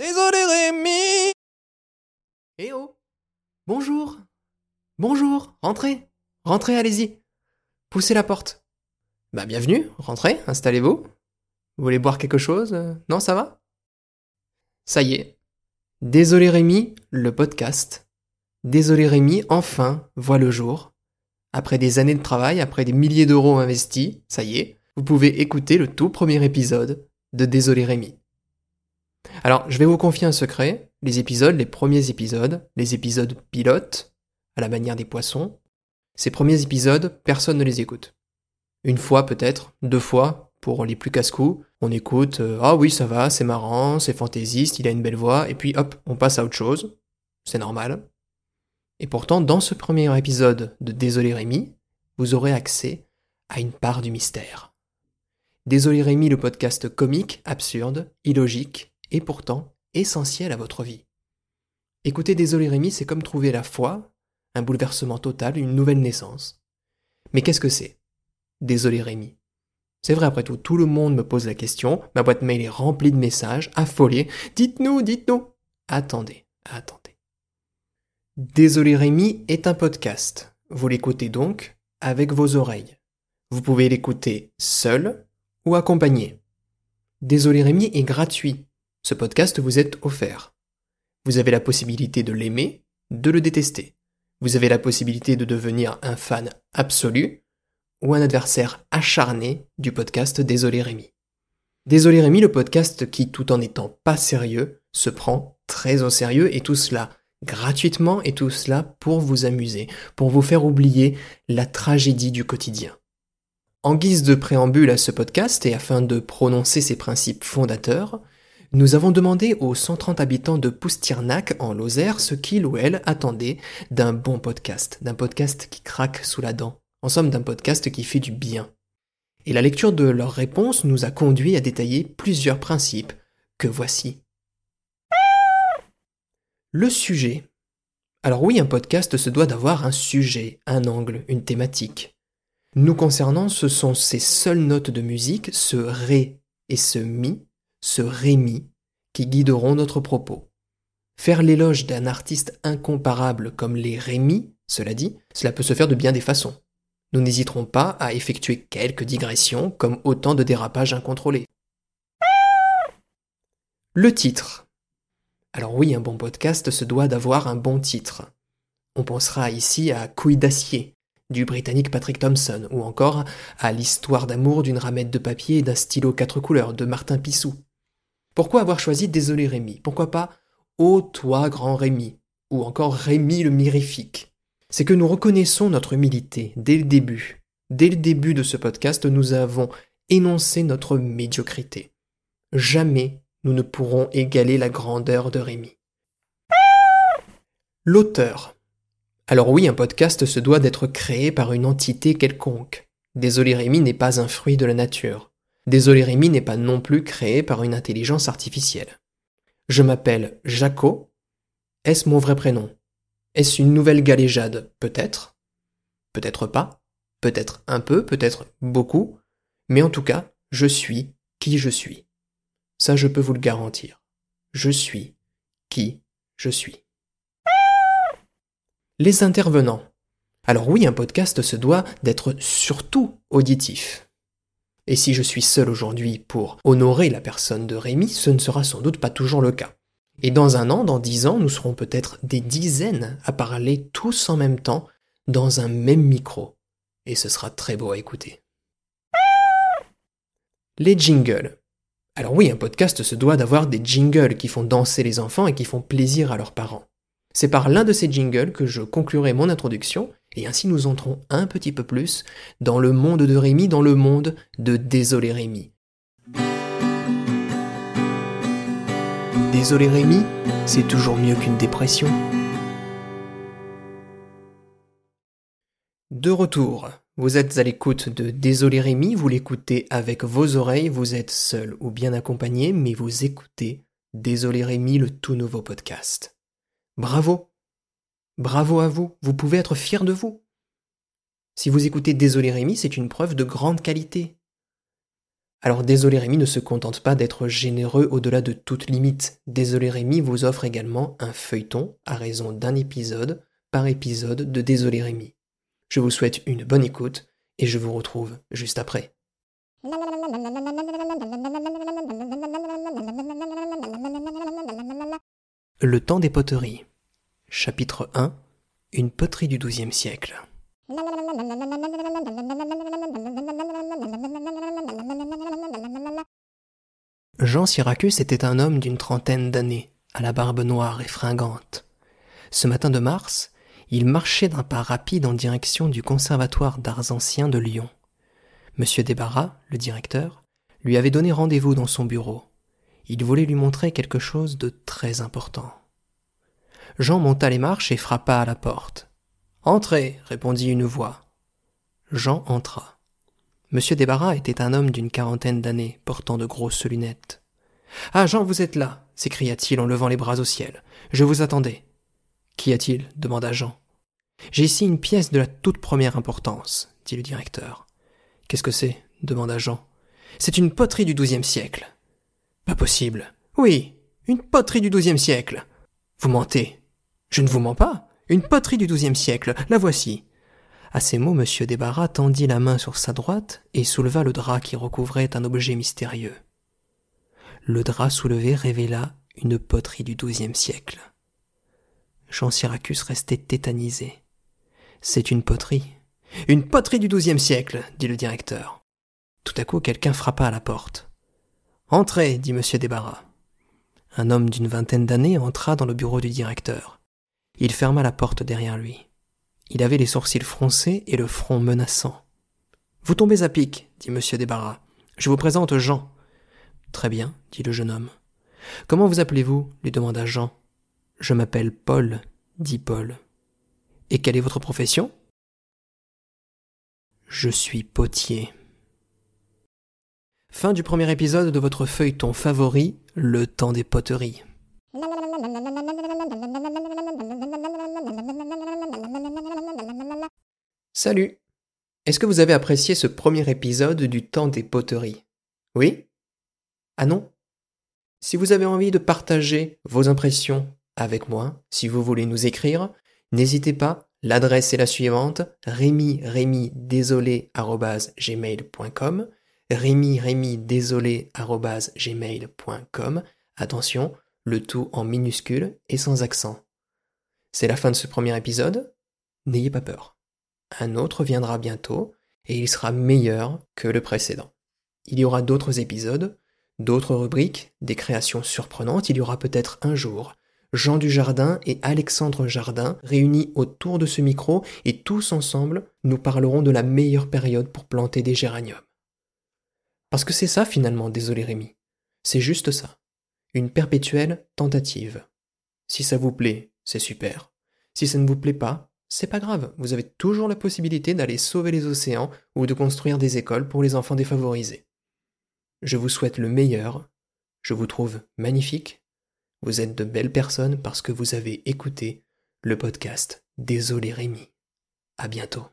Désolé Rémi Eh oh Bonjour Bonjour Rentrez Rentrez, allez-y Poussez la porte Bah bienvenue, rentrez, installez-vous. Vous voulez boire quelque chose? Non, ça va? Ça y est. Désolé Rémi, le podcast. Désolé Rémi, enfin, voit le jour. Après des années de travail, après des milliers d'euros investis, ça y est, vous pouvez écouter le tout premier épisode de Désolé Rémi. Alors, je vais vous confier un secret. Les épisodes, les premiers épisodes, les épisodes pilotes, à la manière des poissons, ces premiers épisodes, personne ne les écoute. Une fois peut-être, deux fois, pour les plus casse-coups, on écoute euh, Ah oui, ça va, c'est marrant, c'est fantaisiste, il a une belle voix, et puis hop, on passe à autre chose. C'est normal. Et pourtant, dans ce premier épisode de Désolé Rémi, vous aurez accès à une part du mystère. Désolé Rémi, le podcast comique, absurde, illogique, et pourtant essentiel à votre vie. Écoutez Désolé Rémi, c'est comme trouver la foi, un bouleversement total, une nouvelle naissance. Mais qu'est-ce que c'est Désolé Rémi? C'est vrai après tout, tout le monde me pose la question, ma boîte mail est remplie de messages, affolés. Dites-nous, dites-nous. Attendez, attendez. Désolé Rémi est un podcast. Vous l'écoutez donc avec vos oreilles. Vous pouvez l'écouter seul ou accompagné. Désolé Rémi est gratuit. Ce podcast vous est offert. Vous avez la possibilité de l'aimer, de le détester. Vous avez la possibilité de devenir un fan absolu ou un adversaire acharné du podcast Désolé Rémi. Désolé Rémi, le podcast qui, tout en étant pas sérieux, se prend très au sérieux et tout cela gratuitement et tout cela pour vous amuser, pour vous faire oublier la tragédie du quotidien. En guise de préambule à ce podcast et afin de prononcer ses principes fondateurs, nous avons demandé aux 130 habitants de Poustirnac en Lozère ce qu'ils ou elles attendaient d'un bon podcast, d'un podcast qui craque sous la dent, en somme d'un podcast qui fait du bien. Et la lecture de leurs réponses nous a conduit à détailler plusieurs principes que voici. Le sujet. Alors oui, un podcast se doit d'avoir un sujet, un angle, une thématique. Nous concernant, ce sont ces seules notes de musique, ce ré et ce mi, ce Rémi, qui guideront notre propos. Faire l'éloge d'un artiste incomparable comme les Rémi, cela dit, cela peut se faire de bien des façons. Nous n'hésiterons pas à effectuer quelques digressions comme autant de dérapages incontrôlés. Le titre. Alors oui, un bon podcast se doit d'avoir un bon titre. On pensera ici à Couille d'acier, du britannique Patrick Thompson, ou encore à l'histoire d'amour d'une ramette de papier et d'un stylo quatre couleurs de Martin Pissou. Pourquoi avoir choisi Désolé Rémi Pourquoi pas Ô toi grand Rémi Ou encore Rémi le mirifique? C'est que nous reconnaissons notre humilité dès le début. Dès le début de ce podcast, nous avons énoncé notre médiocrité. Jamais nous ne pourrons égaler la grandeur de Rémi. L'auteur. Alors oui, un podcast se doit d'être créé par une entité quelconque. Désolé Rémi n'est pas un fruit de la nature. Désolé Rémi n'est pas non plus créé par une intelligence artificielle. Je m'appelle Jaco. Est-ce mon vrai prénom? Est-ce une nouvelle galéjade? Peut-être. Peut-être pas. Peut-être un peu, peut-être beaucoup. Mais en tout cas, je suis qui je suis. Ça, je peux vous le garantir. Je suis qui je suis. Les intervenants. Alors oui, un podcast se doit d'être surtout auditif. Et si je suis seul aujourd'hui pour honorer la personne de Rémi, ce ne sera sans doute pas toujours le cas. Et dans un an, dans dix ans, nous serons peut-être des dizaines à parler tous en même temps dans un même micro. Et ce sera très beau à écouter. Les jingles. Alors oui, un podcast se doit d'avoir des jingles qui font danser les enfants et qui font plaisir à leurs parents. C'est par l'un de ces jingles que je conclurai mon introduction et ainsi nous entrons un petit peu plus dans le monde de Rémi, dans le monde de Désolé Rémi. Désolé Rémi, c'est toujours mieux qu'une dépression. De retour, vous êtes à l'écoute de Désolé Rémi, vous l'écoutez avec vos oreilles, vous êtes seul ou bien accompagné, mais vous écoutez Désolé Rémi, le tout nouveau podcast. Bravo Bravo à vous, vous pouvez être fier de vous. Si vous écoutez Désolé Rémi, c'est une preuve de grande qualité. Alors Désolé Rémi ne se contente pas d'être généreux au-delà de toute limite. Désolé Rémi vous offre également un feuilleton à raison d'un épisode par épisode de Désolé Rémi. Je vous souhaite une bonne écoute et je vous retrouve juste après. Le temps des poteries. Chapitre 1. Une poterie du XIIe siècle. Jean Syracuse était un homme d'une trentaine d'années, à la barbe noire et fringante. Ce matin de mars, il marchait d'un pas rapide en direction du conservatoire d'arts anciens de Lyon. Monsieur Desbarras, le directeur, lui avait donné rendez-vous dans son bureau. Il voulait lui montrer quelque chose de très important. Jean monta les marches et frappa à la porte. Entrez, répondit une voix. Jean entra. Monsieur Desbarras était un homme d'une quarantaine d'années, portant de grosses lunettes. Ah, Jean, vous êtes là s'écria-t-il en levant les bras au ciel. Je vous attendais. Qu'y a-t-il? demanda Jean. J'ai ici une pièce de la toute première importance, dit le directeur. Qu'est-ce que c'est? demanda Jean. C'est une poterie du XIIe siècle. Pas possible. Oui, une poterie du XIIe siècle. Vous mentez. Je ne vous mens pas. Une poterie du XIIe siècle. La voici. À ces mots, M. Desbarras tendit la main sur sa droite et souleva le drap qui recouvrait un objet mystérieux. Le drap soulevé révéla une poterie du XIIe siècle. Jean Syracuse restait tétanisé. C'est une poterie. Une poterie du XIIe siècle, dit le directeur. Tout à coup, quelqu'un frappa à la porte. Entrez, dit M. Desbarras. Un homme d'une vingtaine d'années entra dans le bureau du directeur. Il ferma la porte derrière lui. Il avait les sourcils froncés et le front menaçant. Vous tombez à pic, dit M. Desbarras. Je vous présente Jean. Très bien, dit le jeune homme. Comment vous appelez-vous? lui demanda Jean. Je m'appelle Paul, dit Paul. Et quelle est votre profession Je suis potier. Fin du premier épisode de votre feuilleton favori, Le temps des poteries. Salut. Est-ce que vous avez apprécié ce premier épisode du temps des poteries? Oui? Ah non? Si vous avez envie de partager vos impressions avec moi, si vous voulez nous écrire, n'hésitez pas, l'adresse est la suivante, rémi rémi désolé gmail.com rémi rémi désolé gmail.com Attention, le tout en minuscule et sans accent. C'est la fin de ce premier épisode, n'ayez pas peur. Un autre viendra bientôt et il sera meilleur que le précédent. Il y aura d'autres épisodes, d'autres rubriques, des créations surprenantes, il y aura peut-être un jour Jean Dujardin et Alexandre Jardin réunis autour de ce micro et tous ensemble nous parlerons de la meilleure période pour planter des géraniums. Parce que c'est ça finalement, désolé Rémi. C'est juste ça. Une perpétuelle tentative. Si ça vous plaît, c'est super. Si ça ne vous plaît pas, c'est pas grave, vous avez toujours la possibilité d'aller sauver les océans ou de construire des écoles pour les enfants défavorisés. Je vous souhaite le meilleur, je vous trouve magnifique, vous êtes de belles personnes parce que vous avez écouté le podcast Désolé Rémi. À bientôt.